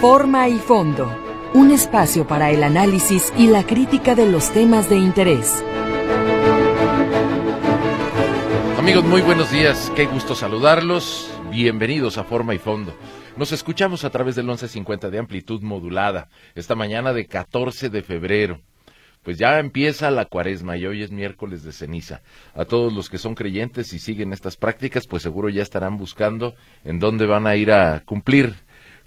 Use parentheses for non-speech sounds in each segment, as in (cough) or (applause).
Forma y fondo. Un espacio para el análisis y la crítica de los temas de interés. Amigos, muy buenos días. Qué gusto saludarlos. Bienvenidos a Forma y Fondo. Nos escuchamos a través del 1150 de amplitud modulada, esta mañana de 14 de febrero. Pues ya empieza la cuaresma y hoy es miércoles de ceniza. A todos los que son creyentes y siguen estas prácticas, pues seguro ya estarán buscando en dónde van a ir a cumplir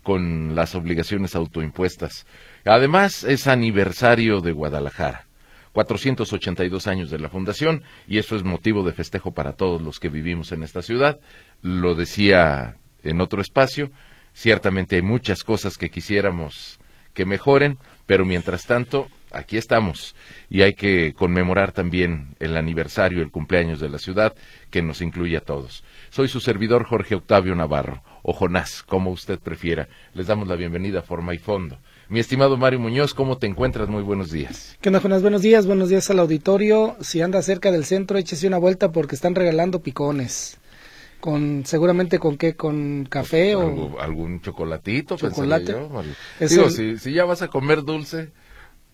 con las obligaciones autoimpuestas. Además, es aniversario de Guadalajara. 482 años de la fundación y eso es motivo de festejo para todos los que vivimos en esta ciudad. Lo decía en otro espacio, ciertamente hay muchas cosas que quisiéramos que mejoren, pero mientras tanto, aquí estamos y hay que conmemorar también el aniversario, el cumpleaños de la ciudad, que nos incluye a todos. Soy su servidor Jorge Octavio Navarro, o Jonás, como usted prefiera. Les damos la bienvenida a Forma y Fondo. Mi estimado Mario Muñoz, ¿cómo te encuentras? Muy buenos días. ¿Qué onda, Jonás? Buenos días, buenos días al auditorio. Si anda cerca del centro, échese una vuelta porque están regalando picones. Con, seguramente con qué, con café o algún chocolatito, chocolate. Digo, si, si ya vas a comer dulce,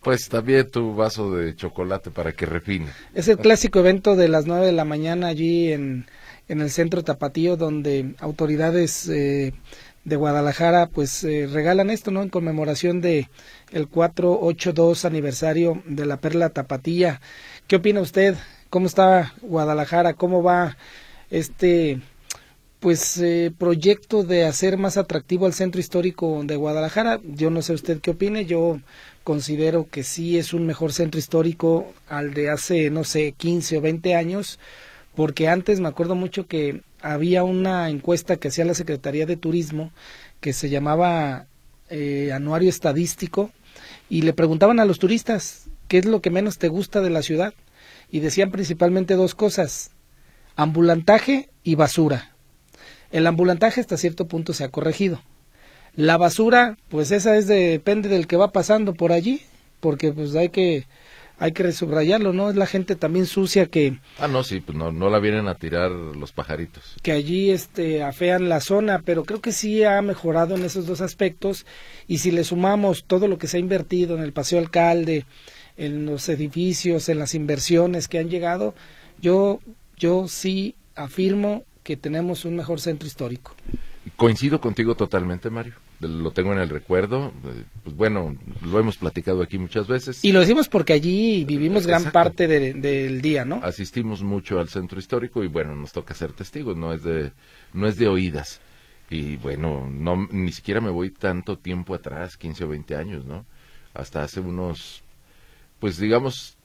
pues también tu vaso de chocolate para que refine. Es el clásico evento de las nueve de la mañana allí en, en el centro Tapatío, donde autoridades eh, de Guadalajara pues eh, regalan esto, ¿no? En conmemoración de el 482 aniversario de la Perla Tapatía. ¿Qué opina usted? ¿Cómo está Guadalajara? ¿Cómo va este pues eh, proyecto de hacer más atractivo al centro histórico de Guadalajara. Yo no sé usted qué opine, yo considero que sí es un mejor centro histórico al de hace, no sé, 15 o 20 años, porque antes me acuerdo mucho que había una encuesta que hacía la Secretaría de Turismo que se llamaba eh, Anuario Estadístico y le preguntaban a los turistas qué es lo que menos te gusta de la ciudad y decían principalmente dos cosas, ambulantaje y basura el ambulantaje hasta cierto punto se ha corregido. La basura, pues esa es depende del que va pasando por allí, porque pues hay que hay que subrayarlo, ¿no? Es la gente también sucia que Ah, no, sí, pues no, no la vienen a tirar los pajaritos. Que allí este afean la zona, pero creo que sí ha mejorado en esos dos aspectos y si le sumamos todo lo que se ha invertido en el Paseo Alcalde, en los edificios, en las inversiones que han llegado, yo yo sí afirmo que tenemos un mejor centro histórico. Coincido contigo totalmente, Mario. Lo tengo en el recuerdo. Eh, pues bueno, lo hemos platicado aquí muchas veces. Y lo decimos porque allí vivimos gran parte del día, ¿no? Asistimos mucho al centro histórico y bueno, nos toca ser testigos, no es de, no es de oídas. Y bueno, no, ni siquiera me voy tanto tiempo atrás, 15 o 20 años, ¿no? Hasta hace unos, pues digamos,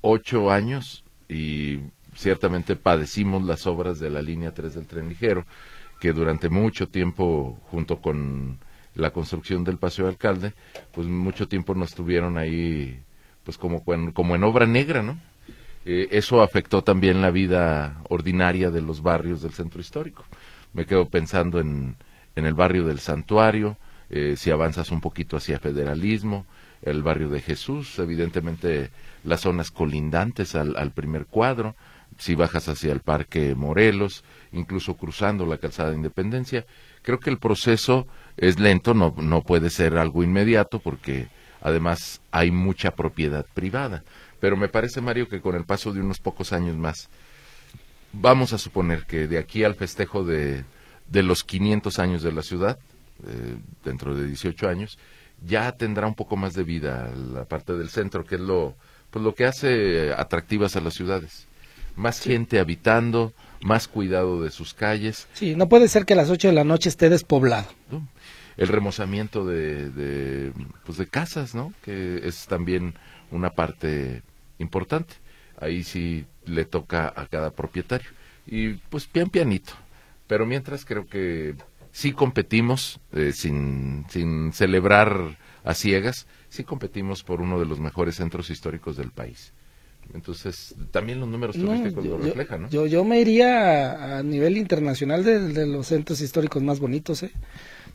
ocho años y ciertamente padecimos las obras de la línea 3 del tren ligero, que durante mucho tiempo, junto con la construcción del Paseo Alcalde, pues mucho tiempo nos tuvieron ahí, pues como, como en obra negra, ¿no? Eh, eso afectó también la vida ordinaria de los barrios del centro histórico. Me quedo pensando en, en el barrio del Santuario, eh, si avanzas un poquito hacia Federalismo, el barrio de Jesús, evidentemente las zonas colindantes al, al primer cuadro, si bajas hacia el Parque Morelos, incluso cruzando la calzada de Independencia. Creo que el proceso es lento, no, no puede ser algo inmediato porque además hay mucha propiedad privada. Pero me parece, Mario, que con el paso de unos pocos años más, vamos a suponer que de aquí al festejo de, de los 500 años de la ciudad, eh, dentro de 18 años, ya tendrá un poco más de vida la parte del centro, que es lo, pues lo que hace atractivas a las ciudades más gente habitando, más cuidado de sus calles. Sí, no puede ser que a las 8 de la noche esté despoblado. El remozamiento de, de, pues de casas, ¿no? Que es también una parte importante. Ahí sí le toca a cada propietario. Y pues pian pianito. Pero mientras creo que sí competimos, eh, sin, sin celebrar a ciegas, sí competimos por uno de los mejores centros históricos del país. Entonces, también los números turísticos lo reflejan, ¿no? Yo, yo me iría a, nivel internacional de, los centros históricos más bonitos, ¿eh?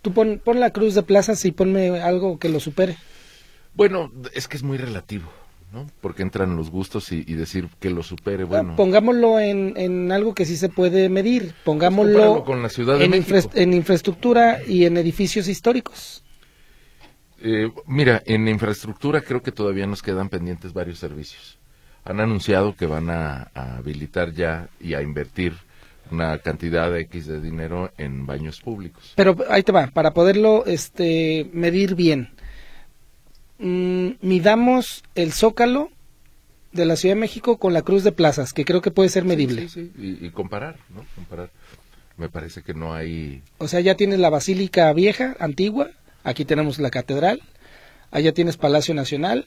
Tú pon, pon la cruz de plazas y ponme algo que lo supere. Bueno, es que es muy relativo. ¿no? Porque entran los gustos y, decir que lo supere, ah, bueno. pongámoslo en, en, algo que sí se puede medir, pongámoslo con la ciudad de en, en infraestructura y en edificios históricos. Eh, mira, en infraestructura creo que todavía nos quedan pendientes varios servicios. Han anunciado que van a, habilitar ya y a invertir una cantidad de X de dinero en baños públicos. Pero ahí te va, para poderlo este, medir bien. Mm, midamos el zócalo de la Ciudad de México con la Cruz de Plazas, que creo que puede ser medible. Sí, sí, Y, comparar, ¿no? Comparar. Me parece que no hay... O sea, ya tienes la Basílica Vieja, antigua, Aquí tenemos la catedral, allá tienes Palacio Nacional,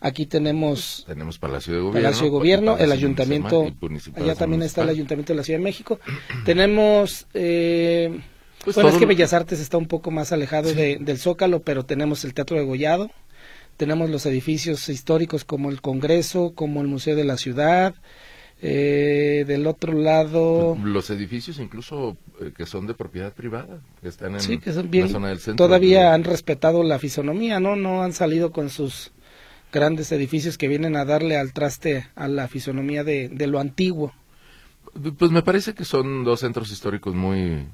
aquí tenemos tenemos Palacio de Gobierno, Palacio de Gobierno el Ayuntamiento, allá también está el Ayuntamiento de la Ciudad de México. tenemos eh, pues bueno, es que Bellas Artes está un poco más alejado del Zócalo, pero tenemos el Teatro de Gollado, tenemos los edificios históricos como el Congreso, como el Museo de la Ciudad, eh, del otro lado... Los edificios incluso eh, que son de propiedad privada, que están en sí, que son bien, la zona del centro. Todavía han respetado la fisonomía, ¿no? No han salido con sus grandes edificios que vienen a darle al traste a la fisonomía de, lo antiguo. Pues me parece que son dos centros históricos muy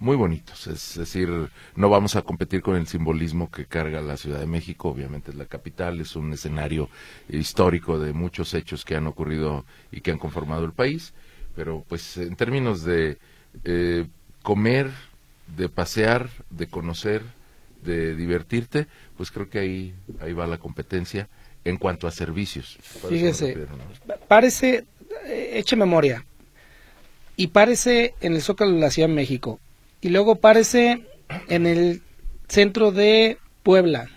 muy bonitos. Es decir, no vamos a competir con el simbolismo que carga la Ciudad de México, obviamente es la capital, es un escenario histórico de muchos hechos que han ocurrido y que han conformado el país, pero pues en términos de eh, comer, de pasear, de conocer, de divertirte, pues creo que ahí, ahí va la competencia en cuanto a servicios. Fíjese, parece, eh, eche memoria, y parece en el Zócalo de la Ciudad de México, y luego párese en el centro de Puebla,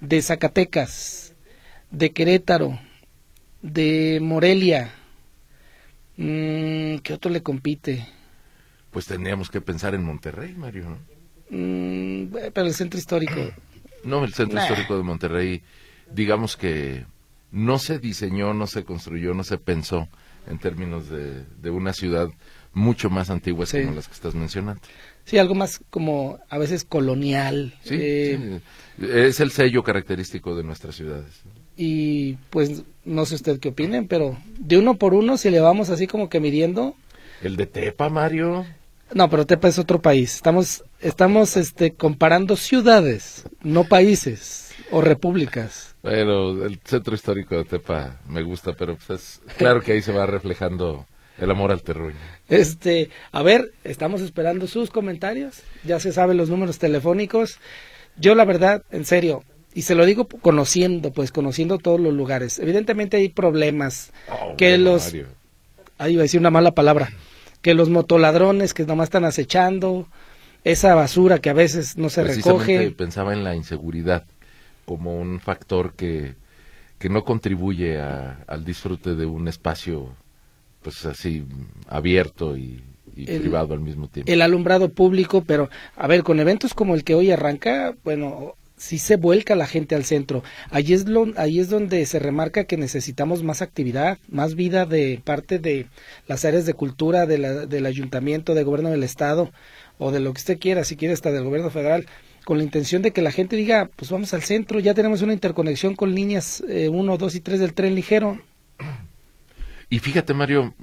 de Zacatecas, de Querétaro, de Morelia. Mm, ¿Qué otro le compite? Pues tendríamos que pensar en Monterrey, Mario, ¿no? Mm, pero el centro histórico. (clears throat) No, el centro histórico de Monterrey, digamos que no se diseñó, no se construyó, no se pensó en términos de, de una ciudad mucho más antiguas como las que estás mencionando. Sí, algo más como a veces colonial. Eh, sí, es el sello característico de nuestras ciudades. Y pues no sé usted qué opinen, pero de uno por uno, si le vamos así como que midiendo. El de Tepa, Mario. No, pero Tepa es otro país. Estamos, estamos este, comparando ciudades, no países o repúblicas. Bueno, el centro histórico de Tepa me gusta, pero pues claro que ahí se va reflejando el amor al terruño. Este, a ver, estamos esperando sus comentarios. Ya se saben los números telefónicos. Yo la verdad, en serio, y se lo digo conociendo, pues conociendo todos los lugares. Evidentemente hay problemas oh, que los ahí iba a decir una mala palabra, que los motoladrones que nomás están acechando, esa basura que a veces no se recoge. Pensaba en la inseguridad como un factor que que no contribuye al disfrute de un espacio pues así abierto y, privado al mismo tiempo. El alumbrado público, pero a ver, con eventos como el que hoy arranca, bueno, si se vuelca la gente al centro. Ahí es, lo, ahí es donde se remarca que necesitamos más actividad, más vida de parte de las áreas de cultura de del ayuntamiento, del gobierno del estado o de lo que usted quiera, si quiere hasta del gobierno federal, con la intención de que la gente diga, pues vamos al centro, ya tenemos una interconexión con líneas 1, eh, 2 y 3 del tren ligero, (clears throat) y fíjate, Mario,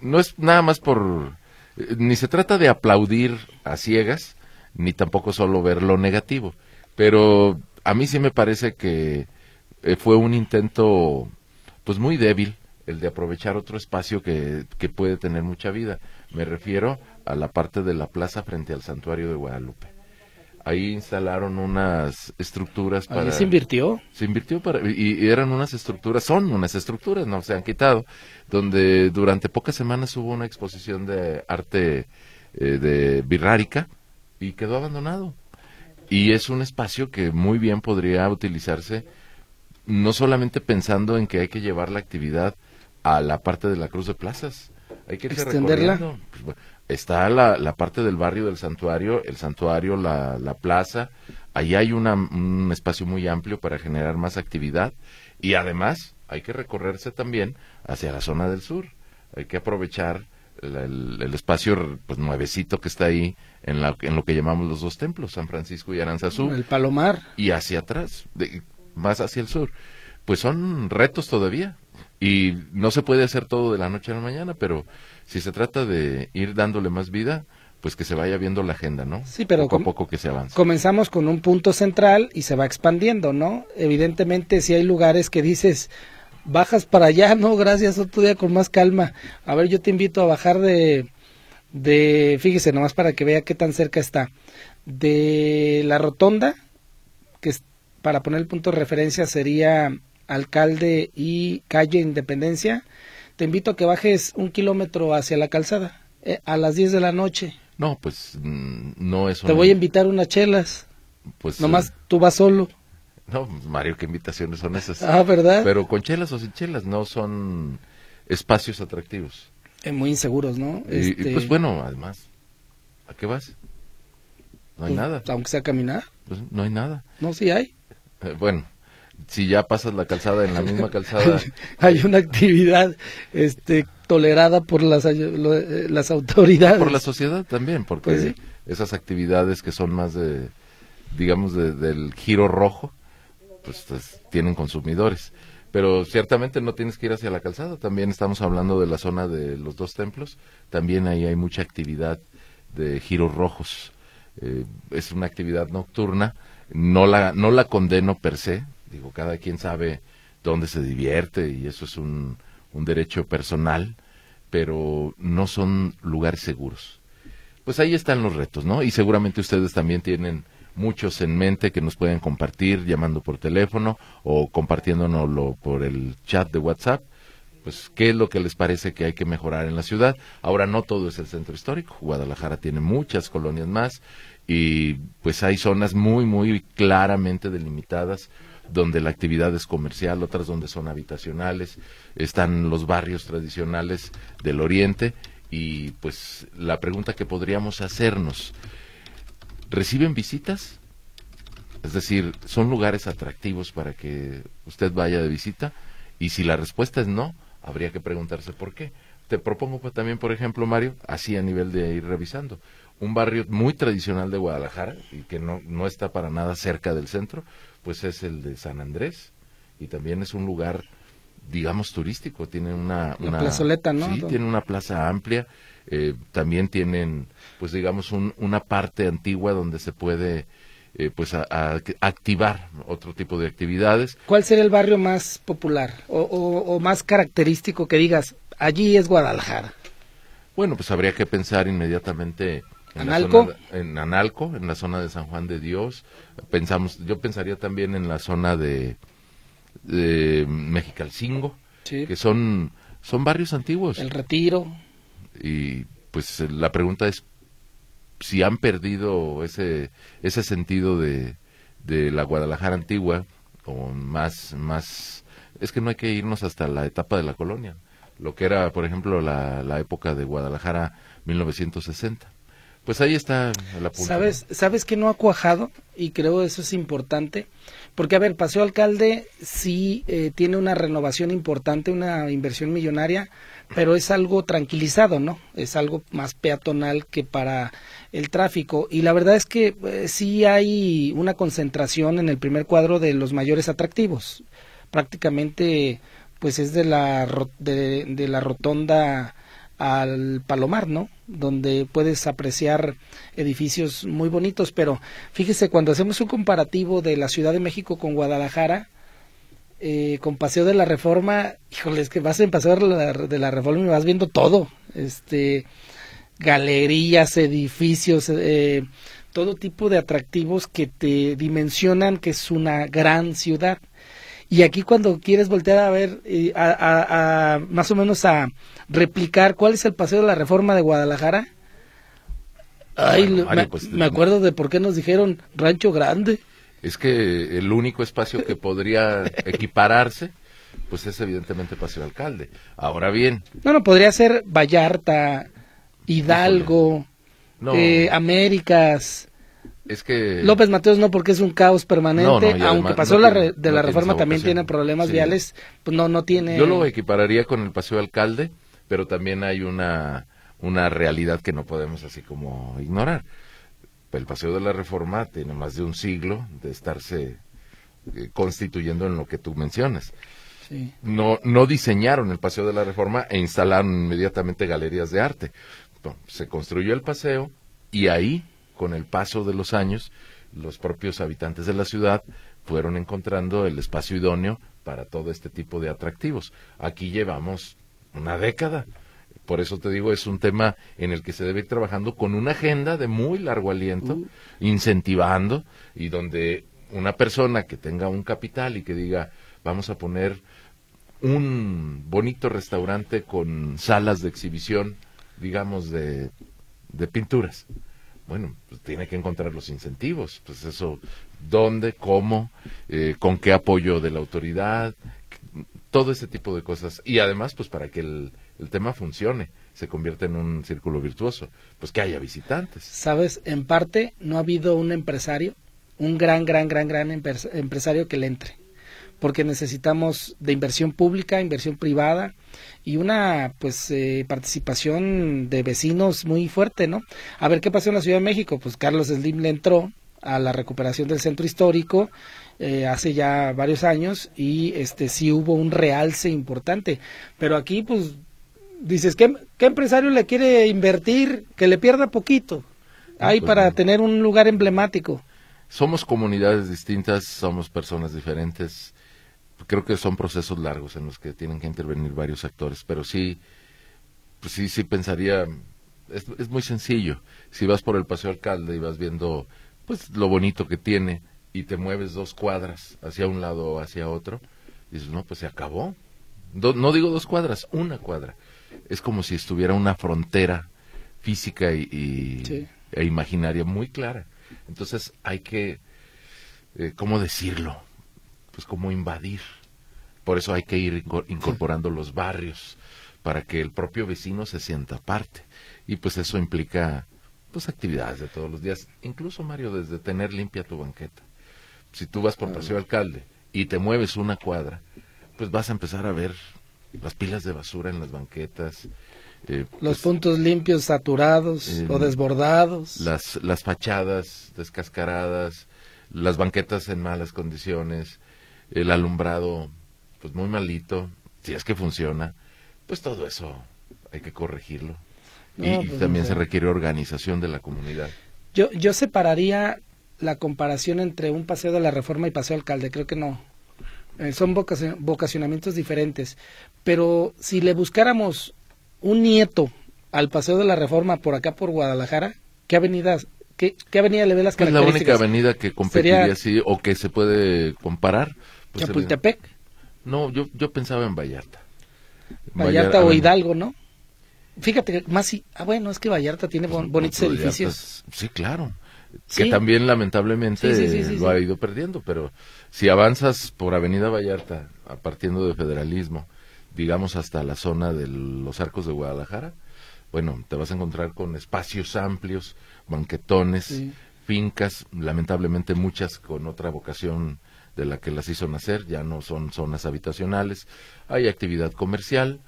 no es nada más por... Eh, ni se trata de aplaudir a ciegas, ni tampoco solo ver lo negativo. Pero a mí sí me parece que eh, fue un intento, pues muy débil, el de aprovechar otro espacio que, que puede tener mucha vida. Me refiero a la parte de la plaza frente al santuario de Guadalupe ahí instalaron unas estructuras para... ¿Ahí se invirtió? Se invirtió para... Y, eran unas estructuras, son unas estructuras, no se han quitado, donde durante pocas semanas hubo una exposición de arte eh, de birrárica y quedó abandonado. Y es un espacio que muy bien podría utilizarse, no solamente pensando en que hay que llevar la actividad a la parte de la Cruz de Plazas, hay que extenderla. Pues, está la, la, parte del barrio del santuario, el santuario, la, la plaza. Ahí hay una, un espacio muy amplio para generar más actividad y además hay que recorrerse también hacia la zona del sur. Hay que aprovechar el, el, espacio pues nuevecito que está ahí en, la, en lo que llamamos los dos templos, San Francisco y Aranzazú. El Palomar. Y hacia atrás, de, más hacia el sur. pues son retos todavía. Y no se puede hacer todo de la noche a la mañana, pero si se trata de ir dándole más vida, pues que se vaya viendo la agenda, ¿no? Sí, pero poco a poco que se avance. Comenzamos con un punto central y se va expandiendo, ¿no? Evidentemente, si hay lugares que dices, bajas para allá, no, gracias, otro día con más calma. A ver, yo te invito a bajar de, de, fíjese, nomás para que vea qué tan cerca está, de la rotonda, que es, para poner el punto de referencia sería alcalde y calle Independencia. Te invito a que bajes un kilómetro hacia la calzada, eh, a las 10 de la noche. No, pues mm, no es Te voy a invitar unas chelas. pues, Nomás eh, tú vas solo. No, Mario, qué invitaciones son esas. Ah, ¿verdad? Pero con chelas o sin chelas, no son espacios atractivos. Eh, muy inseguros, ¿no? Y- Y, Este, pues bueno, además, ¿a qué vas? No hay pues, nada. Aunque sea caminar. Pues no hay nada. No, sí hay. Eh, bueno, si ya pasas la calzada en la misma (laughs) calzada, hay una actividad este, tolerada por las, eh, las autoridades. por la sociedad también, porque Pues sí. esas actividades que son más de, digamos, de- del giro rojo, pues, pues, tienen consumidores. Pero ciertamente no tienes que ir hacia la calzada, también estamos hablando de la zona de los dos templos, también ahí hay mucha actividad de giros rojos. Eh, es una actividad nocturna, no la, no la condeno per se, digo, cada quien sabe dónde se divierte y eso es un, un derecho personal, pero no son lugares seguros. Pues ahí están los retos, ¿no? Y seguramente ustedes también tienen muchos en mente que nos pueden compartir llamando por teléfono o compartiéndonoslo por el chat de WhatsApp. Pues qué es lo que les parece que hay que mejorar en la ciudad. Ahora no todo es el centro histórico. Guadalajara tiene muchas colonias más y pues hay zonas muy muy claramente delimitadas donde la actividad es comercial, otras donde son habitacionales, están los barrios tradicionales del oriente y pues la pregunta que podríamos hacernos, ¿reciben visitas? Es decir, ¿son lugares atractivos para que usted vaya de visita? Y si la respuesta es no, habría que preguntarse por qué. Te propongo pues, también, por ejemplo, Mario, así a nivel de ir revisando, un barrio muy tradicional de Guadalajara y que no, no está para nada cerca del centro, pues es el de San Andrés y también es un lugar, digamos, turístico. Tiene una, una plazoleta, ¿no? Sí, tiene una plaza amplia. eh, también tienen, pues digamos, un- una parte antigua donde se puede, eh, pues, a- a- activar otro tipo de actividades. ¿Cuál sería el barrio más popular o, o- o más característico que digas, allí es Guadalajara? Bueno, pues habría que pensar inmediatamente en la ¿Analco? zona en Analco, en la zona de San Juan de Dios. Pensamos, yo pensaría también en la zona de, de Mexicalcingo, Sí. que son son barrios antiguos El Retiro. y pues eh, la pregunta es si han perdido ese ese sentido de, de la Guadalajara antigua o más más es que no hay que irnos hasta la etapa de la colonia lo que era por ejemplo la, la época de Guadalajara 1960 pues ahí está la punta ¿Sabes, ¿Sabes que no ha cuajado? Y creo eso es importante. Porque, a ver, Paseo Alcalde sí eh, tiene una renovación importante, una inversión millonaria, pero es algo tranquilizado, ¿no? Es algo más peatonal que para el tráfico. Y la verdad es que eh, sí hay una concentración en el primer cuadro de los mayores atractivos. Prácticamente, pues es de la, de, de la rotonda al Palomar, ¿no? Donde puedes apreciar edificios muy bonitos, pero fíjese, cuando hacemos un comparativo de la Ciudad de México con Guadalajara, eh, con Paseo de la Reforma, híjole, es que vas en Paseo de la, Reforma y vas viendo todo, este, galerías, edificios, eh, todo tipo de atractivos que te dimensionan que es una gran ciudad. Y aquí cuando quieres voltear a ver, a, a- a- más o menos a replicar cuál es el paseo de la reforma de Guadalajara, ay, Bueno, lo- Mario, me, pues, me acuerdo de por qué nos dijeron Rancho Grande. es que el único espacio que podría (laughs) equipararse pues es evidentemente Paseo Alcalde ahora bien No, no, podría ser Vallarta, Hidalgo, no eh, Américas. Es que López Mateos no, porque es un caos permanente, No, no, y además aunque pasó no la tiene- de no la reforma también tiene problemas Sí. viales, pues no, no tiene... Yo lo equipararía con el Paseo Alcalde, pero también hay una, una realidad que no podemos así como ignorar. El Paseo de la Reforma tiene más de un siglo de estarse eh, constituyendo en lo que tú mencionas. No, no diseñaron el Paseo de la Reforma e instalaron inmediatamente galerías de arte. se construyó el paseo y ahí, con el paso de los años, los propios habitantes de la ciudad fueron encontrando el espacio idóneo para todo este tipo de atractivos. Aquí llevamos una década. Por eso te digo, es un tema en el que se debe ir trabajando con una agenda de muy largo aliento, uh. incentivando y donde una persona que tenga un capital y que diga, vamos a poner un bonito restaurante con salas de exhibición, digamos, de, de pinturas. Bueno, pues tiene que encontrar los incentivos. Pues eso, dónde, cómo, eh, con qué apoyo de la autoridad, todo ese tipo de cosas. Y además, pues para que el, el tema funcione, se convierta en un círculo virtuoso, pues que haya visitantes. Sabes, en parte no ha habido un empresario, un gran, gran, gran, gran empresario que le entre porque necesitamos de inversión pública, inversión privada y una pues eh, participación de vecinos muy fuerte, ¿no? A ver qué pasó en la Ciudad de México, pues Carlos Slim le entró a la recuperación del centro histórico eh, hace ya varios años y este sí hubo un realce importante, pero aquí pues dices ¿qué, qué empresario le quiere invertir que le pierda poquito. Ahí pues para tener un lugar emblemático. Somos comunidades distintas, somos personas diferentes creo que son procesos largos en los que tienen que intervenir varios actores, pero sí, pues sí, sí pensaría, es, es muy sencillo. Si vas por el Paseo Alcalde y vas viendo, pues, lo bonito que tiene y te mueves dos cuadras hacia un lado o hacia otro, dices, no, pues se acabó. no digo dos cuadras, una cuadra. Es como si estuviera una frontera física y, e imaginaria muy clara. Entonces hay que, eh, ¿cómo decirlo? Pues como invadir. Por eso hay que ir incorporando los barrios para que el propio vecino se sienta parte. Y pues eso implica pues actividades de todos los días, incluso Mario desde tener limpia tu banqueta. Si tú vas por Paseo Alcalde y te mueves una cuadra, pues vas a empezar a ver las pilas de basura en las banquetas, eh, los pues, puntos limpios saturados o desbordados. Las, las fachadas descascaradas, las banquetas en malas condiciones, el alumbrado pues muy malito, si es que funciona, pues todo eso hay que corregirlo. y, pues, también se requiere organización de la comunidad. Yo, yo separaría la comparación entre un paseo de la reforma y paseo alcalde, creo que no. Eh, son vocacionamientos diferentes. Pero si le buscáramos un nieto al paseo de la reforma por acá por Guadalajara, ¿qué avenida, qué, qué avenida le ve las características? Es la única avenida que competiría así o que se puede comparar pues Chapultepec. No, yo, yo pensaba en Vallarta. Vallarta, o Hidalgo, ¿no? Fíjate más si, ah bueno, es que Vallarta tiene pues, bonitos edificios. sí, claro. Que también lamentablemente lo ha ido perdiendo, pero si avanzas por Avenida Vallarta, a partiendo de Federalismo, digamos hasta la zona de los arcos de Guadalajara, bueno, te vas a encontrar con espacios amplios, banquetones, fincas, lamentablemente muchas con otra vocación de la que las hizo nacer, ya no son zonas habitacionales, hay actividad comercial,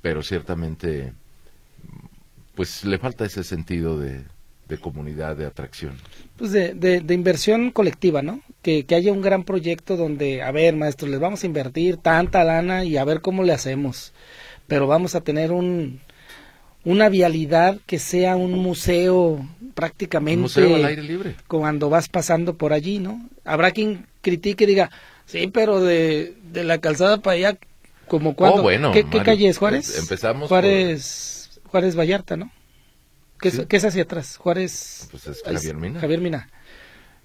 pero ciertamente pues le falta ese sentido de, de comunidad, de atracción. Pues de, de, inversión colectiva, ¿no? Que, que, haya un gran proyecto donde, a ver, maestros, les vamos a invertir tanta lana y a ver cómo le hacemos. Pero vamos a tener un, una vialidad que sea un museo prácticamente. Un museo al aire libre. Cuando vas pasando por allí, ¿no? Habrá quien critique y diga, sí, pero de, de la calzada para allá, como cuando. Oh, bueno, ¿Qué, calle es Juárez? Empezamos. Juárez, Juárez Vallarta, ¿no? ¿Qué, es, hacia atrás? Juárez. Pues es Javier Mina. Javier Mina.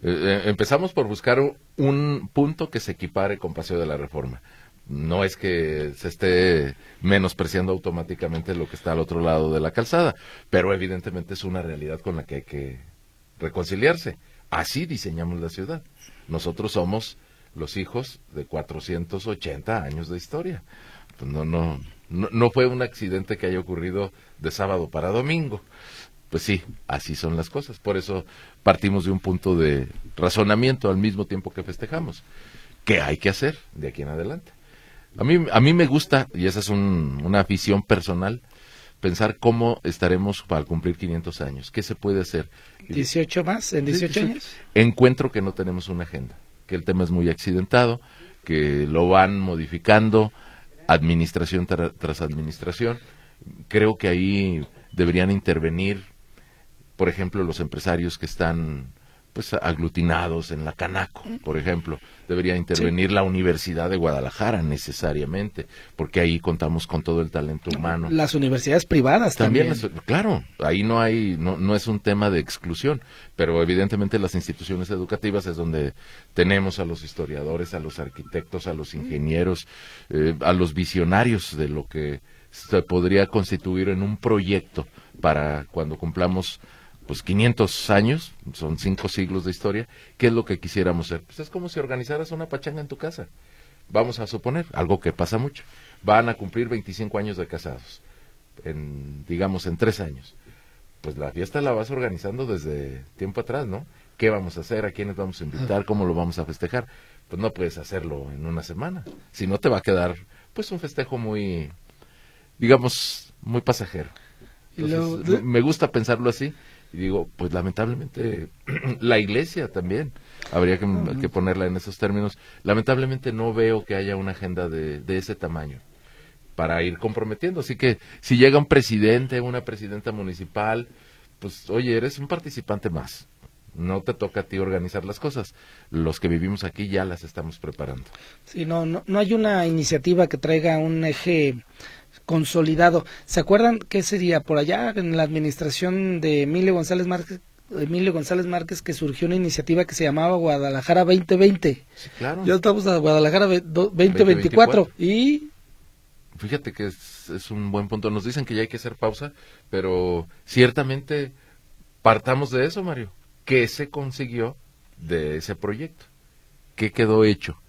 Eh, eh, empezamos por buscar un punto que se equipare con Paseo de la Reforma. No es que se esté menospreciando automáticamente lo que está al otro lado de la calzada, pero evidentemente es una realidad con la que hay que reconciliarse. Así diseñamos la ciudad. Nosotros somos los hijos de 480 años de historia. Pues no, no, no, fue un accidente que haya ocurrido de sábado para domingo. Pues sí, así son las cosas. Por eso partimos de un punto de razonamiento al mismo tiempo que festejamos. ¿Qué hay que hacer de aquí en adelante? A mí, a mí me gusta, y esa es una afición personal, pensar cómo estaremos para cumplir 500 años. ¿Qué se puede hacer? ¿18 más? ¿En 18 años? Encuentro que no tenemos una agenda. que el tema es muy accidentado, que lo van modificando administración tras administración. Creo que ahí deberían intervenir, por ejemplo, los empresarios que están pues aglutinados en la Canaco, por ejemplo. Debería intervenir la Universidad de Guadalajara necesariamente, porque ahí contamos con todo el talento humano. Las universidades privadas también. claro, ahí no hay, no, no es un tema de exclusión, pero evidentemente las instituciones educativas es donde tenemos a los historiadores, a los arquitectos, a los ingenieros, eh, a los visionarios de lo que se podría constituir en un proyecto para cuando cumplamos pues 500 años, son cinco siglos de historia, ¿qué es lo que quisiéramos hacer? Pues es como si organizaras una pachanga en tu casa. Vamos a suponer, algo que pasa mucho. Van a cumplir 25 años de casados, en, digamos, en tres años. Pues la fiesta la vas organizando desde tiempo atrás, ¿no? ¿Qué vamos a hacer? ¿A quiénes vamos a invitar? ¿Cómo lo vamos a festejar? Pues no puedes hacerlo en una semana. Si no, te va a quedar, pues, un festejo muy, digamos, muy pasajero. me gusta pensarlo así y digo, pues lamentablemente (clears throat) la iglesia también, habría que, ponerla en esos términos, lamentablemente no veo que haya una agenda de, de ese tamaño para ir comprometiendo. Así que si llega un presidente, una presidenta municipal, pues oye, eres un participante más. No te toca a ti organizar las cosas. Los que vivimos aquí ya las estamos preparando. Sí, no, no, no hay una iniciativa que traiga un eje consolidado. ¿Se acuerdan qué sería por allá en la administración de Emilio González Márquez? Emilio González Márquez que surgió una iniciativa que se llamaba Guadalajara 2020. Sí, claro. Ya estamos a Guadalajara 2024 y fíjate que es, es, un buen punto. Nos dicen que ya hay que hacer pausa, pero ciertamente partamos de eso, Mario. ¿Qué se consiguió de ese proyecto? ¿Qué quedó hecho?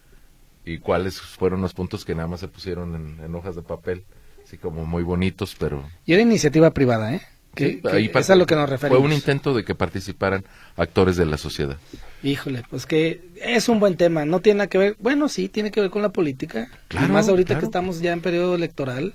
¿Y cuáles fueron los puntos que nada más se pusieron en hojas de papel? Sí, como muy bonitos, pero... Y era iniciativa privada, ¿eh? Que, es a lo que nos referimos. Fue un intento de que participaran actores de la sociedad. Híjole, pues que es un buen tema. No tiene nada que ver, bueno, sí, tiene que ver con la política. Claro, más ahorita que estamos ya en periodo electoral.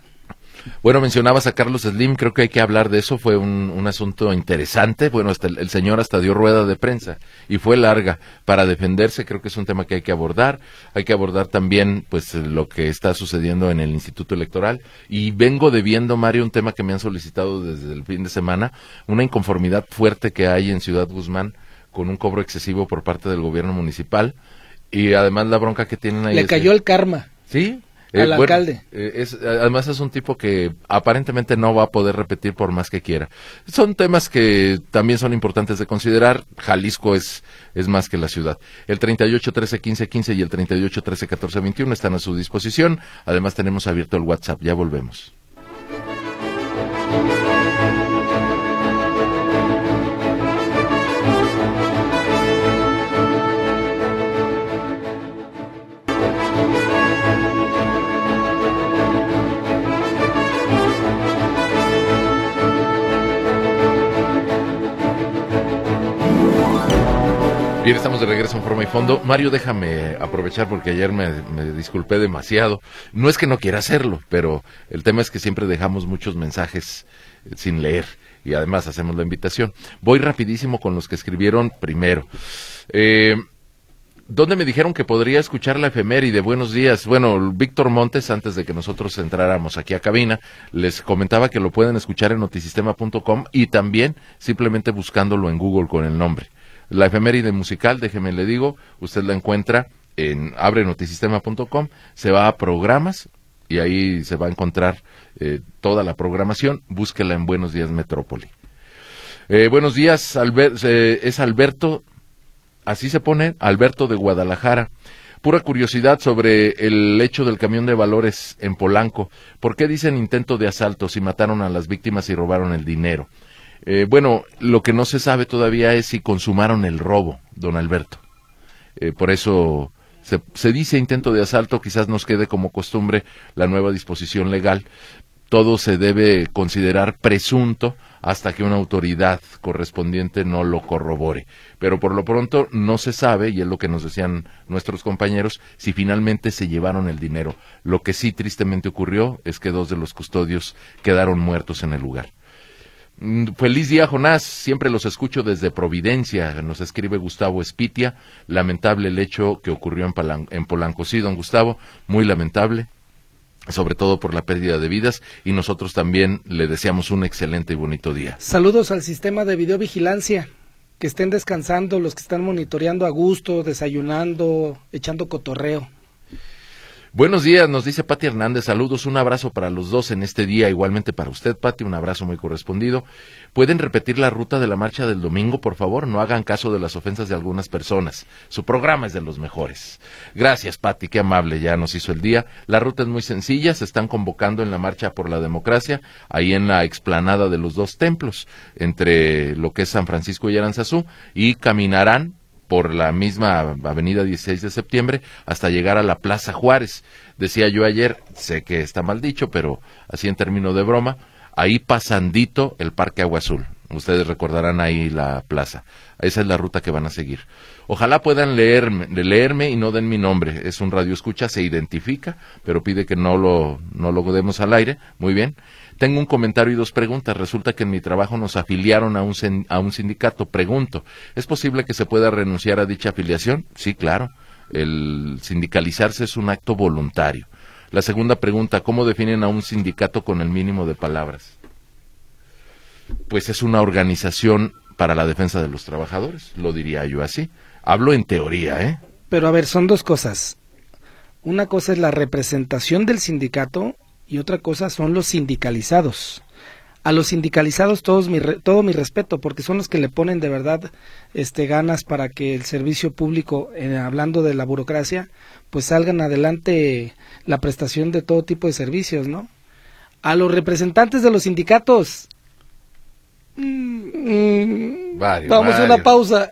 Bueno, mencionabas a Carlos Slim, creo que hay que hablar de eso, fue un, asunto interesante. Bueno, hasta el, señor hasta dio rueda de prensa y fue larga para defenderse, creo que es un tema que hay que abordar. Hay que abordar también pues lo que está sucediendo en el Instituto Electoral y vengo debiendo, Mario, un tema que me han solicitado desde el fin de semana, una inconformidad fuerte que hay en Ciudad Guzmán con un cobro excesivo por parte del gobierno municipal y además la bronca que tienen ahí. Le cayó el karma. Sí, al eh, alcalde. Eh, es, además es un tipo que aparentemente no va a poder repetir por más que quiera. Son temas que también son importantes de considerar. Jalisco es, es más que la ciudad. El 38 13 15 15 y el 38 13 14 21 están a su disposición. Además tenemos abierto el WhatsApp. Ya volvemos. Bien, estamos de regreso en forma y fondo. Mario, déjame aprovechar porque ayer me, disculpé demasiado. No es que no quiera hacerlo, pero el tema es que siempre dejamos muchos mensajes eh, sin leer y además hacemos la invitación. Voy rapidísimo con los que escribieron primero. Eh, ¿Dónde me dijeron que podría escuchar la efeméride? Buenos días. Bueno, Víctor Montes, antes de que nosotros entráramos aquí a cabina, les comentaba que lo pueden escuchar en notisistema.com y también simplemente buscándolo en Google con el nombre. La efeméride musical, déjeme le digo, usted la encuentra en abrenotisistema.com, se va a programas y ahí se va a encontrar eh, toda la programación, búsquela en Buenos Días Metrópoli. Eh, buenos días, es Alberto, así se pone, Alberto de Guadalajara. Pura curiosidad sobre el hecho del camión de valores en Polanco. ¿Por qué dicen intento de asalto si mataron a las víctimas y robaron el dinero? Eh, bueno, lo que no se sabe todavía es si consumaron el robo, don Alberto. Eh, por eso se, se, dice intento de asalto, quizás nos quede como costumbre la nueva disposición legal. Todo se debe considerar presunto hasta que una autoridad correspondiente no lo corrobore. Pero por lo pronto no se sabe, y es lo que nos decían nuestros compañeros, si finalmente se llevaron el dinero. Lo que sí tristemente ocurrió es que dos de los custodios quedaron muertos en el lugar. Mm, Feliz día, Jonás. Siempre los escucho desde Providencia. Nos escribe Gustavo Espitia. Lamentable el hecho que ocurrió en, Palan- en Polanco. Sí, don Gustavo, muy lamentable. Sobre todo por la pérdida de vidas. Y nosotros también le deseamos un excelente y bonito día. Saludos al sistema de videovigilancia. Que estén descansando los que están monitoreando a gusto, desayunando, echando cotorreo. Buenos días, nos dice Pati Hernández. Saludos, un abrazo para los dos en este día. Igualmente para usted, Pati, un abrazo muy correspondido. ¿Pueden repetir la ruta de la marcha del domingo, por favor? No hagan caso de las ofensas de algunas personas. Su programa es de los mejores. Gracias, Pati, qué amable, ya nos hizo el día. La ruta es muy sencilla, se están convocando en la marcha por la democracia, ahí en la explanada de los dos templos, entre lo que es San Francisco y Aranzazú, y caminarán por la misma avenida 16 de septiembre hasta llegar a la Plaza Juárez. Decía yo ayer, sé que está mal dicho, pero así en términos de broma, ahí pasandito el Parque Agua Azul. Ustedes recordarán ahí la plaza. Esa es la ruta que van a seguir. Ojalá puedan leerme, leerme y no den mi nombre. Es un radio escucha, se identifica, pero pide que no lo, no lo demos al aire. Muy bien. Tengo un comentario y dos preguntas. Resulta que en mi trabajo nos afiliaron a un, a un sindicato. Pregunto, ¿es posible que se pueda renunciar a dicha afiliación? Sí, claro. El sindicalizarse es un acto voluntario. La segunda pregunta, ¿cómo definen a un sindicato con el mínimo de palabras? Pues es una organización para la defensa de los trabajadores, lo diría yo así. Hablo en teoría, ¿eh? Pero a ver, son dos cosas. Una cosa es la representación del sindicato y otra cosa son los sindicalizados. A los sindicalizados todos mi re- todo mi respeto porque son los que le ponen de verdad este ganas para que el servicio público eh, hablando de la burocracia pues salgan adelante la prestación de todo tipo de servicios, ¿no? A los representantes de los sindicatos mm, mm, vamos a una pausa.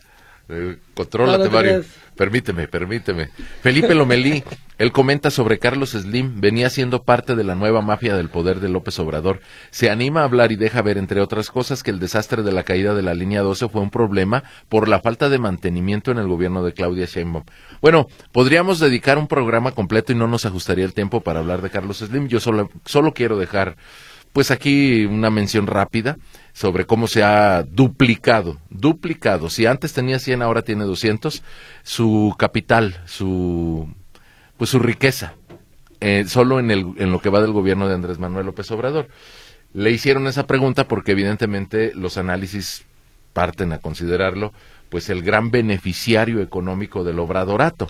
Eh, contrólate, Mario. Permíteme, permíteme. Felipe Lomelí, él comenta sobre Carlos Slim, venía siendo parte de la nueva mafia del poder de López Obrador. Se anima a hablar y deja ver, entre otras cosas, que el desastre de la caída de la línea 12 fue un problema por la falta de mantenimiento en el gobierno de Claudia Sheinbaum. Bueno, podríamos dedicar un programa completo y no nos ajustaría el tiempo para hablar de Carlos Slim. Yo solo, solo quiero dejar pues aquí una mención rápida sobre cómo se ha duplicado, duplicado. Si antes tenía 100, ahora tiene 200, su capital, su pues su riqueza, eh, solo en, el, en lo que va del gobierno de Andrés Manuel López Obrador. Le hicieron esa pregunta porque evidentemente los análisis parten a considerarlo pues el gran beneficiario económico del obradorato.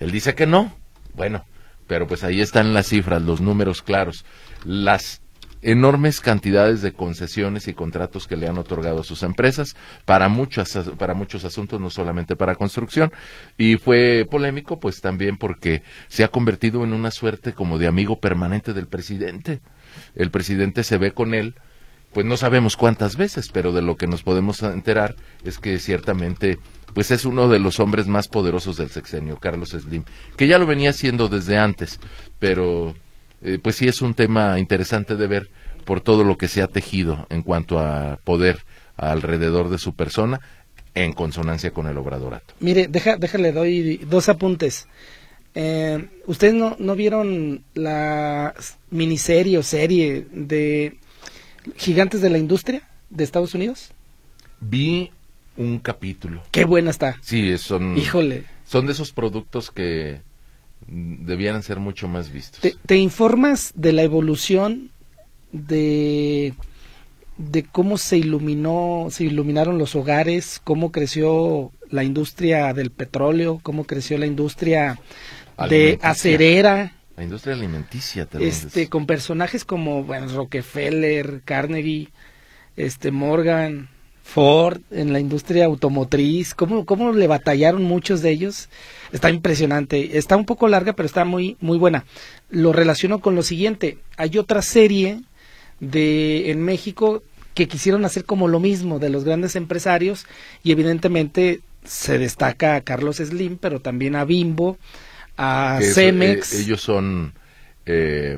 Él dice que no. Bueno, pero pues ahí están las cifras, los números claros. Las enormes cantidades de concesiones y contratos que le han otorgado a sus empresas para muchos para muchos asuntos no solamente para construcción. Y fue polémico pues también porque se ha convertido en una suerte como de amigo permanente del presidente. El presidente se ve con él pues no sabemos cuántas veces pero de lo que nos podemos enterar es que ciertamente pues es uno de los hombres más poderosos del sexenio Carlos Slim que ya lo venía haciendo desde antes pero eh, pues sí es un tema interesante de ver por todo lo que se ha tejido en cuanto a poder alrededor de su persona en consonancia con el obradorato. Mire, deja, déjale, doy dos apuntes. Eh, ¿Ustedes no, no vieron la miniserie o serie de Gigantes de la Industria de Estados Unidos? Vi un capítulo. Qué buena está. Sí, son, Híjole. son de esos productos que debieran ser mucho más vistos. Te, te informas de la evolución de de cómo se iluminó, se iluminaron los hogares, cómo creció la industria del petróleo, cómo creció la industria de acerera, La industria alimenticia también. este es- con personajes como bueno, Rockefeller, Carnegie, este Morgan, Ford en la industria automotriz, cómo cómo le batallaron muchos de ellos. Está impresionante. Está un poco larga, pero está muy muy buena. Lo relaciono con lo siguiente, hay otra serie de en México que quisieron hacer como lo mismo de los grandes empresarios y evidentemente se destaca a Carlos Slim, pero también a Bimbo, a eso, Cemex. eh, ellos son... eh,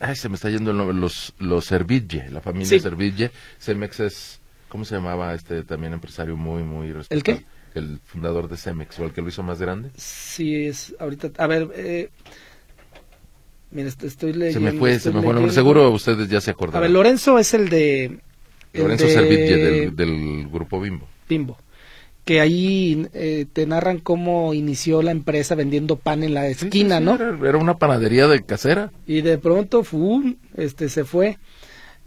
ay, se me está yendo el nombre. Los, los Serville, la familia Sí. Serville. Cemex es... ¿Cómo se llamaba este también empresario muy, muy respetado? ¿El qué? El fundador de Cemex, o el que lo hizo más grande. Sí, es ahorita. A ver, eh, mira, est- estoy leyendo. se me fue, se me fue leyendo. Seguro ustedes ya se A acordarán. ver, Lorenzo es el de Lorenzo del, del, grupo Bimbo. Bimbo. Que ahí eh, te narran cómo inició la empresa vendiendo pan en la esquina, ¿no? Era, una panadería de casera. Y de pronto, ¡fum! este, se fue.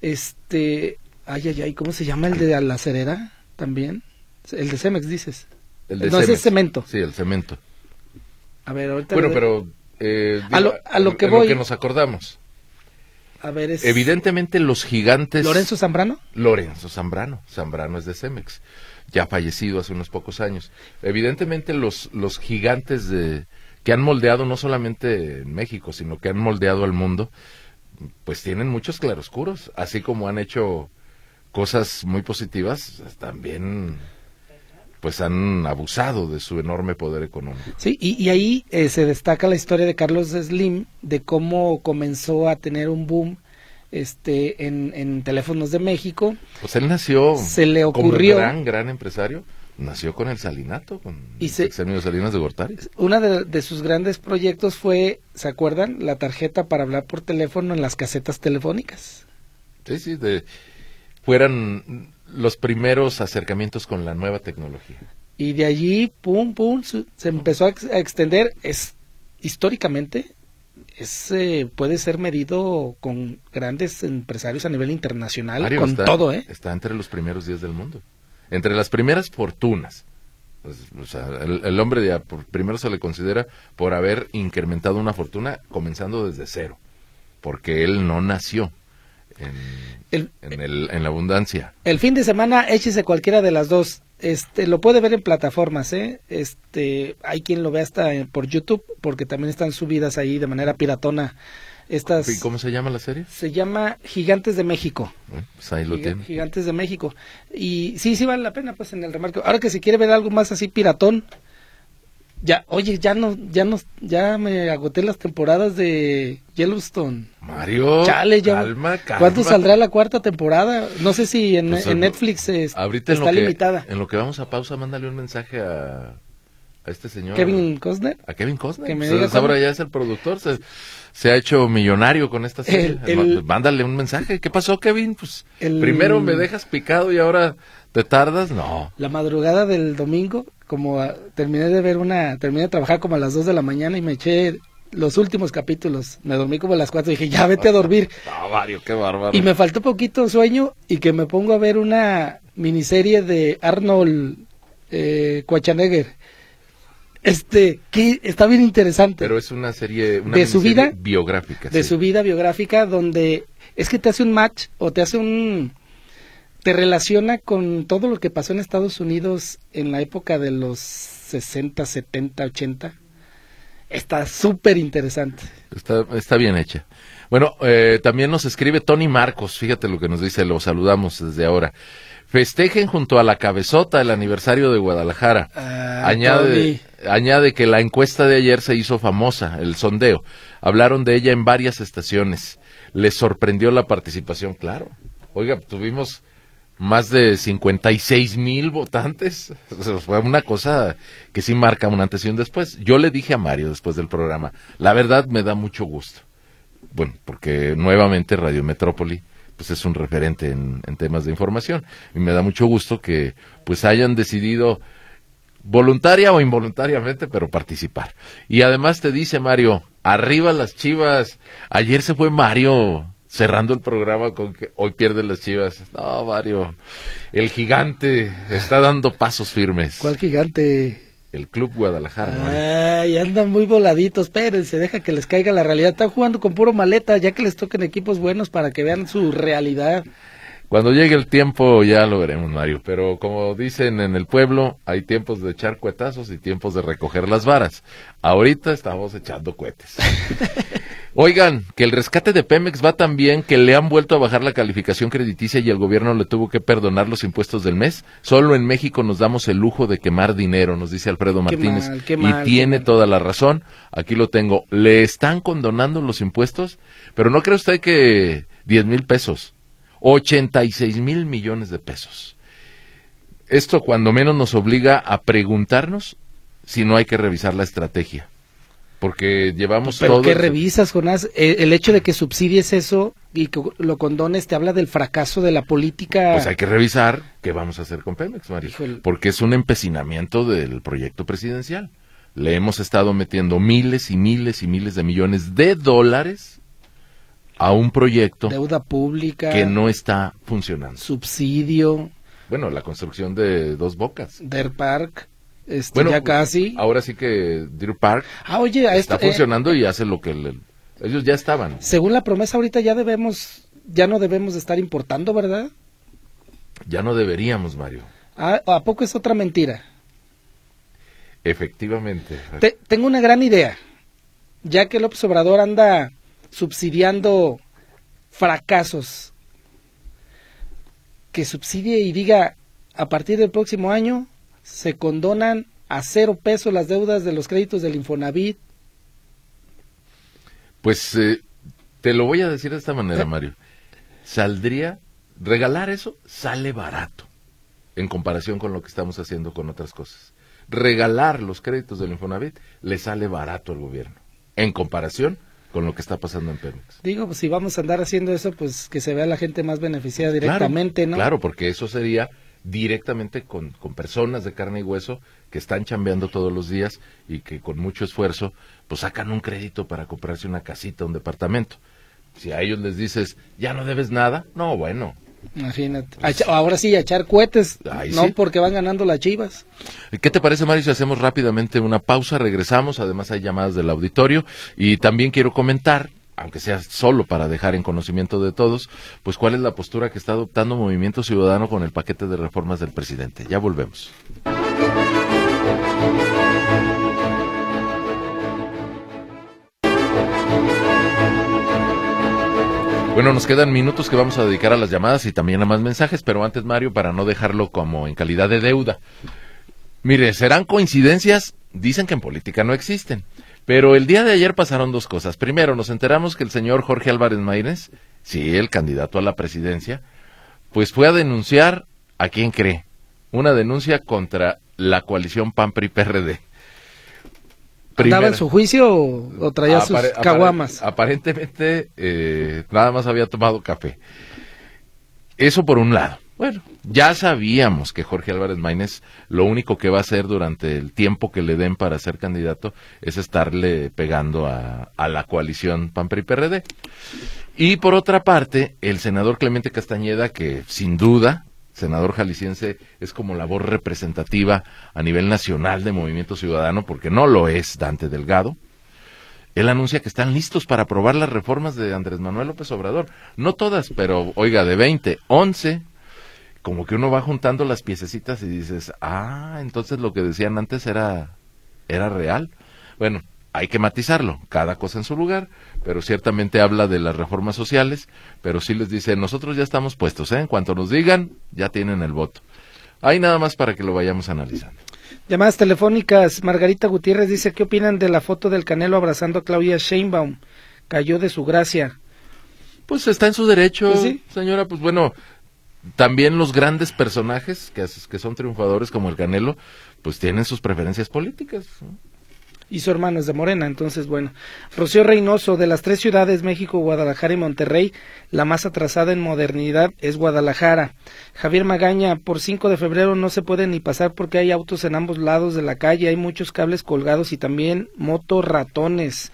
Este, ay, ay, ay, ¿cómo se llama el de la cerera también? El de Cemex, dices. El de no, es el cemento. Sí, el cemento. A ver, ahorita. Bueno, pero. Eh, a, lo, a lo que voy. Lo que nos acordamos. A ver, es... Evidentemente los gigantes... ¿Lorenzo Zambrano? Lorenzo Zambrano. Zambrano es de Cemex, ya fallecido hace unos pocos años. Evidentemente los, los gigantes de, que han moldeado no solamente en México, sino que han moldeado al mundo, pues tienen muchos claroscuros, así como han hecho cosas muy positivas, también pues han abusado de su enorme poder económico. Sí, y, ahí eh, se destaca la historia de Carlos Slim, de cómo comenzó a tener un boom este en, teléfonos de México. Pues él nació se le ocurrió, como gran, gran empresario, nació con el salinato, con y el Salinas de Gortari. Uno de, de, sus grandes proyectos fue, ¿se acuerdan? La tarjeta para hablar por teléfono en las casetas telefónicas. Sí, sí, de, fueran los primeros acercamientos con la nueva tecnología. Y de allí, pum, pum, se empezó a, extender. Es históricamente es, eh, puede ser medido con grandes empresarios a nivel internacional, con todo, ¿eh? Está entre los primeros días del mundo, entre las primeras fortunas. Pues, o sea, el, hombre de, por, primero se le considera por haber incrementado una fortuna comenzando desde cero, porque él no nació en, el, en, la abundancia. El fin de semana échese cualquiera de las dos. Este, lo puede ver en plataformas, ¿eh? Este, hay quien lo ve hasta por YouTube, porque también están subidas ahí de manera piratona. Estas, ¿Y cómo se llama la serie? Se llama Gigantes de México. pues ahí lo tiene. Gigantes de México. Y sí, sí vale la pena, pues en el remarco. Ahora que si quiere ver algo más así piratón, ya, oye, ya no, ya no, ya me agoté las temporadas de Yellowstone. Mario, Chale, ya. Calma, ¿Cuándo saldrá la cuarta temporada? No sé si en, pues, Netflix está limitada. En lo que vamos a pausa, mándale un mensaje a, a este señor. Kevin Costner. A Kevin Costner. Que me pues, ahora ya es el productor. Se, ha hecho millonario con esta serie. Mándale un mensaje. ¿Qué pasó, Kevin? Pues primero me dejas picado y ahora te tardas. No. La madrugada del domingo como terminé de ver una, terminé de trabajar como a las 2 de la mañana y me eché los últimos capítulos. Me dormí como a las 4 y dije, ya vete a dormir. (laughs) qué bárbaro. Y me faltó poquito sueño y que me pongo a ver una miniserie de Arnold eh, Este, que está bien interesante. Pero es una serie de su vida biográfica. De su vida biográfica donde es que te hace un match o te hace un te relaciona con todo lo que pasó en Estados Unidos en la época de los 60, 70, 80. Está súper interesante. Está, está bien hecha. Bueno, eh, también nos escribe Tony Marcos, fíjate lo que nos dice, lo saludamos desde ahora. Festejen junto a la cabezota el aniversario de Guadalajara. Ah, añade, añade que la encuesta de ayer se hizo famosa, el sondeo. Hablaron de ella en varias estaciones. Les sorprendió la participación, claro. Oiga, tuvimos más de 56 mil votantes. (laughs) fue una cosa que sí marca un antes y un después. Yo le dije a Mario después del programa, la verdad me da mucho gusto. Bueno, porque nuevamente Radio Metrópoli pues es un referente en, en temas de información y me da mucho gusto que pues hayan decidido voluntaria o involuntariamente, pero participar. Y además te dice Mario, arriba las chivas. Ayer se fue Mario cerrando el programa con que hoy pierden las chivas. No, Mario, el gigante está dando pasos firmes. ¿Cuál gigante? El Club Guadalajara. Ay, andan muy voladitos, espérense, deja que les caiga la realidad. Están jugando con puro maleta, ya que les toquen equipos buenos para que vean su realidad. Cuando llegue el tiempo ya lo veremos, Mario. Pero como dicen en el pueblo, hay tiempos de echar cuetazos y tiempos de recoger las varas. Ahorita estamos echando cohetes. (laughs) Oigan, que el rescate de Pemex va tan bien que le han vuelto a bajar la calificación crediticia y el gobierno le tuvo que perdonar los impuestos del mes. Solo en México nos damos el lujo de quemar dinero, nos dice Alfredo Martínez. y tiene toda la razón. Aquí lo tengo. Le están condonando los impuestos, pero no cree usted que 10 mil pesos, 86 mil millones de pesos. Esto cuando menos nos obliga a preguntarnos si no hay que revisar la estrategia porque llevamos ¿Pero qué revisas, Jonás? Eh, el hecho de que subsidies eso y que lo condones te habla del fracaso de la política. Pues hay que revisar qué vamos a hacer con Pemex, Mario. Porque es un empecinamiento del proyecto presidencial. Le hemos estado metiendo miles y miles y miles de millones de dólares a un proyecto. Deuda pública. Que no está funcionando. Subsidio. Bueno, la construcción de dos bocas. Der Park. Este, ya casi. Ahora sí que Deer Park ah, oye, está eh, funcionando y hace lo que ellos ya estaban. Según la promesa ahorita ya debemos, ya no debemos de estar importando, ¿verdad? Ya no deberíamos, Mario. Ah, ¿A poco es otra mentira? Efectivamente. tengo una gran idea. Ya que López Obrador anda subsidiando fracasos, que subsidie y diga a partir del próximo año se condonan a cero peso las deudas de los créditos del Infonavit. Pues eh, te lo voy a decir de esta manera, Mario. Saldría, regalar eso sale barato en comparación con lo que estamos haciendo con otras cosas. Regalar los créditos del Infonavit le sale barato al gobierno en comparación con lo que está pasando en Pemex. Digo, pues si vamos a andar haciendo eso, pues que se vea la gente más beneficiada directamente, ¿no? Claro, porque eso sería directamente con, con, personas de carne y hueso que están chambeando todos los días y que con mucho esfuerzo pues sacan un crédito para comprarse una casita, un departamento. Si a ellos les dices, ya no debes nada, no, bueno. Imagínate. Ahora sí, a echar cohetes, no porque van ganando las chivas. ¿Qué te parece, Mario, si hacemos rápidamente una pausa? Regresamos, además hay llamadas del auditorio y también quiero comentar aunque sea solo para dejar en conocimiento de todos, pues cuál es la postura que está adoptando Movimiento Ciudadano con el paquete de reformas del presidente. Ya volvemos. Bueno, nos quedan minutos que vamos a dedicar a las llamadas y también a más mensajes, pero antes, Mario, para no dejarlo como en calidad de deuda. Mire, ¿serán coincidencias? Dicen que en política no existen. Pero el día de ayer pasaron dos cosas. Primero, nos enteramos que el señor Jorge Álvarez Maínez, sí, el candidato a la presidencia, pues fue a denunciar a quién cree. Una denuncia contra la coalición PAN-PRI-PRD. ¿Andaba en su juicio o, traía sus caguamas? aparentemente, eh, nada más había tomado café. Eso por un lado. Bueno, ya sabíamos que Jorge Álvarez Maínez lo único que va a hacer durante el tiempo que le den para ser candidato es estarle pegando a, la coalición PAN-PRI-PRD. Y por otra parte, el senador Clemente Castañeda, que sin duda, senador jalisciense, es como la voz representativa a nivel nacional de Movimiento Ciudadano, porque no lo es Dante Delgado, él anuncia que están listos para aprobar las reformas de Andrés Manuel López Obrador. No todas, pero oiga, de 20, 11 como que uno va juntando las piececitas y dices, ah, entonces lo que decían antes era, era real. Bueno, hay que matizarlo, cada cosa en su lugar, pero ciertamente habla de las reformas sociales, pero sí les dice, nosotros ya estamos puestos, ¿eh? en cuanto nos digan, ya tienen el voto. Hay nada más para que lo vayamos analizando. Llamadas telefónicas, Margarita Gutiérrez dice, ¿qué opinan de la foto del Canelo abrazando a Claudia Sheinbaum? Cayó de su gracia. Pues está en su derecho, pues señora, pues bueno, también los grandes personajes que, son triunfadores como el Canelo, pues tienen sus preferencias políticas. Y su hermano es de Morena, entonces bueno. Rocío Reynoso, de las tres ciudades, México, Guadalajara y Monterrey, la más atrasada en modernidad es Guadalajara. Javier Magaña, por 5 de febrero no se puede ni pasar porque hay autos en ambos lados de la calle, hay muchos cables colgados y también motorratones.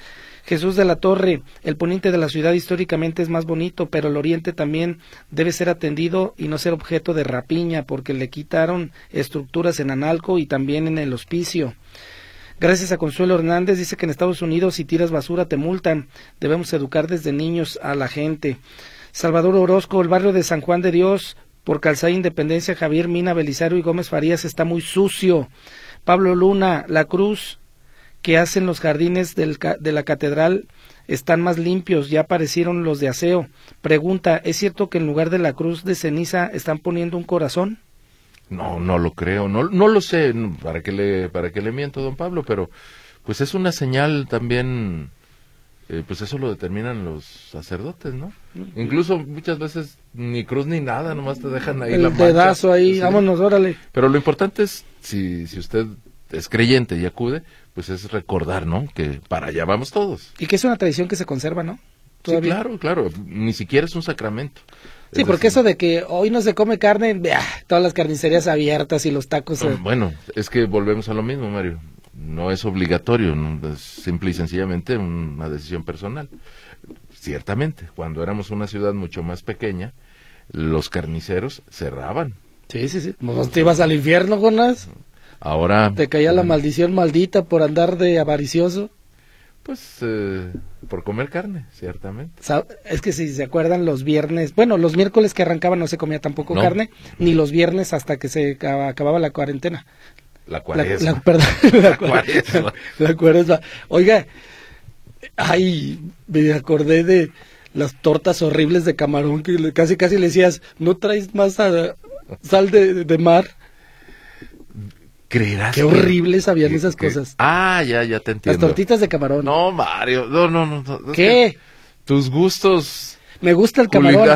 Jesús de la Torre, el poniente de la ciudad históricamente es más bonito, pero el oriente también debe ser atendido y no ser objeto de rapiña, porque le quitaron estructuras en Analco y también en el hospicio. Gracias a Consuelo Hernández, dice que en Estados Unidos si tiras basura te multan. Debemos educar desde niños a la gente. Salvador Orozco, el barrio de San Juan de Dios, por Calzada Independencia, Javier Mina, Belisario y Gómez Farías está muy sucio. Pablo Luna, La Cruz, que hacen los jardines del, de la catedral están más limpios, ya aparecieron los de aseo. Pregunta, ¿es cierto que en lugar de la cruz de ceniza están poniendo un corazón? No, no lo creo, no, no lo sé, para que le, para que le miento, don Pablo, pero pues es una señal también, eh, pues eso lo determinan los sacerdotes, ¿no? Incluso muchas veces ni cruz ni nada, nomás te dejan ahí El la pedazo ahí, vámonos, órale. Pero lo importante es, si, si usted es creyente y acude, pues es recordar, ¿no? Que para allá vamos todos. Y que es una tradición que se conserva, ¿no? Sí, claro, claro. Ni siquiera es un sacramento. Sí, porque eso de que hoy no se come carne, todas las carnicerías abiertas y los tacos. Eh. Bueno, es que volvemos a lo mismo, Mario. No es obligatorio, es simple y sencillamente una decisión personal. Ciertamente, cuando éramos una ciudad mucho más pequeña, los carniceros cerraban. Sí, sí, sí. te ibas al infierno, Jonas? Ahora. Te caía la maldición maldita por andar de avaricioso. Pues eh, por comer carne, ciertamente. Es que si se acuerdan los viernes, bueno, los miércoles que arrancaban no se comía tampoco carne, ni los viernes hasta que se acababa la cuarentena. La cuaresma. La, perdón, (laughs) la, cuaresma. (laughs) La cuaresma. Oiga, ay, me acordé de las tortas horribles de camarón que casi casi le decías, ¿no traes más sal de mar? ¿Creerás? Qué horribles habían esas cosas. Ah, ya, ya te entiendo. Las tortitas de camarón. No, Mario, no, no, no. ¿Qué? tus gustos. Me gusta el camarón.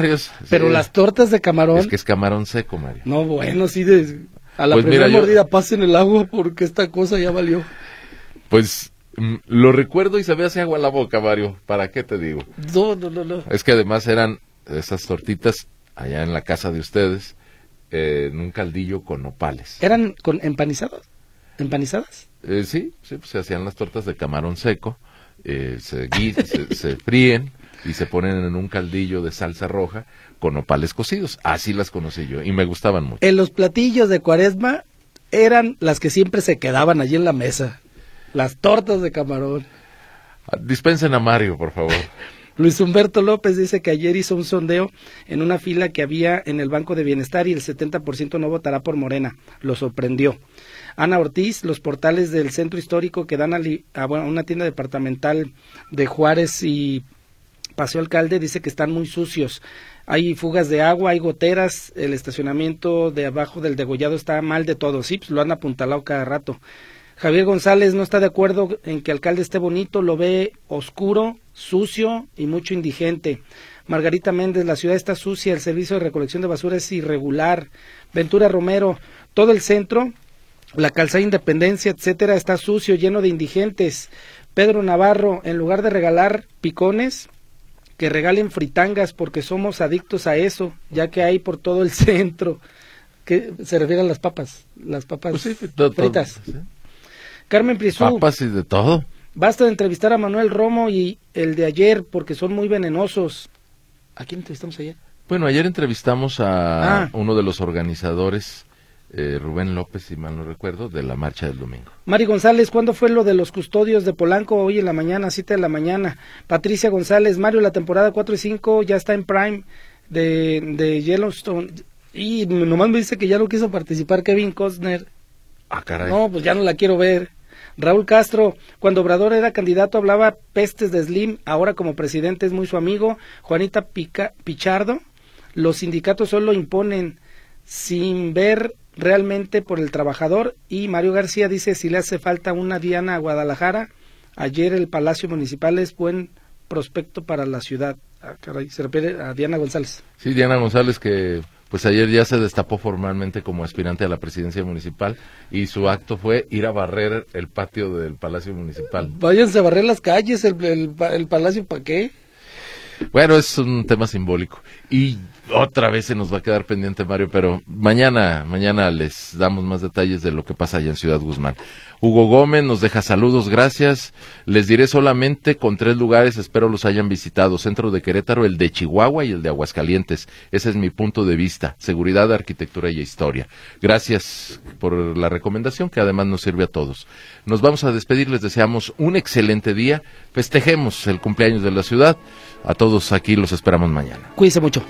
Pero las tortas de camarón. Es que es camarón seco, Mario. No, bueno, sí, de, a la pues primera mordida pasen el agua porque esta cosa ya valió. Pues mm, lo recuerdo y se me hace agua en la boca, Mario. ¿Para qué te digo? No, no, no, no. Es que además eran esas tortitas allá en la casa de ustedes en un caldillo con nopales. ¿Eran con empanizados? ¿Empanizadas? Eh, sí, sí pues se hacían las tortas de camarón seco, eh, (laughs) se, se, fríen y se ponen en un caldillo de salsa roja con nopales cocidos. Así las conocí yo y me gustaban mucho. En los platillos de cuaresma eran las que siempre se quedaban allí en la mesa. Las tortas de camarón. Ah, dispensen a Mario, por favor. (laughs) Luis Humberto López dice que ayer hizo un sondeo en una fila que había en el Banco de Bienestar y el 70% no votará por Morena. Lo sorprendió. Ana Ortiz, los portales del centro histórico que dan a, una tienda departamental de Juárez y Paseo Alcalde, dice que están muy sucios. Hay fugas de agua, hay goteras, el estacionamiento de abajo del degollado está mal de todo. Sí, pues lo han apuntalado cada rato. Javier González no está de acuerdo en que alcalde esté bonito, lo ve oscuro, sucio y mucho indigente. Margarita Méndez, la ciudad está sucia, el servicio de recolección de basura es irregular. Ventura Romero, todo el centro, la calzada Independencia, etcétera, está sucio, lleno de indigentes. Pedro Navarro, en lugar de regalar picones, que regalen fritangas porque somos adictos a eso, ya que hay por todo el (laughs) centro. que se refiere a las papas, las papas pues fritas. Carmen Prisú. Papas y de todo. Basta de entrevistar a Manuel Romo y el de ayer porque son muy venenosos. ¿A quién entrevistamos ayer? Bueno, ayer entrevistamos a ah. uno de los organizadores, eh, Rubén López, si mal no recuerdo, de la marcha del domingo. Mari González, ¿cuándo fue lo de los custodios de Polanco? Hoy en la mañana, siete de la mañana. Patricia González, Mario, la temporada 4 y 5 ya está en Prime de, de Yellowstone. Y nomás me dice que ya no quiso participar Kevin Costner. Ah, caray. No, pues ya no la quiero ver. Raúl Castro, cuando Obrador era candidato hablaba pestes de Slim, ahora como presidente es muy su amigo. Juanita Pichardo, los sindicatos solo imponen sin ver realmente por el trabajador. Y Mario García dice si le hace falta una Diana a Guadalajara. Ayer el Palacio Municipal es buen prospecto para la ciudad. Ah, caray, se refiere a Diana González. Sí, Diana González que pues ayer ya se destapó formalmente como aspirante a la presidencia municipal y su acto fue ir a barrer el patio del Palacio Municipal. Váyanse a barrer las calles, el, el, Palacio, ¿para qué? Bueno, es un tema simbólico. Y otra vez se nos va a quedar pendiente, Mario, pero mañana, mañana les damos más detalles de lo que pasa allá en Ciudad Guzmán. Hugo Gómez nos deja saludos, gracias. Les diré solamente con tres lugares, espero los hayan visitado. Centro de Querétaro, el de Chihuahua y el de Aguascalientes. Ese es mi punto de vista. Seguridad, arquitectura y historia. Gracias por la recomendación que además nos sirve a todos. Nos vamos a despedir, les deseamos un excelente día. Festejemos el cumpleaños de la ciudad. A todos aquí los esperamos mañana. Cuídense mucho.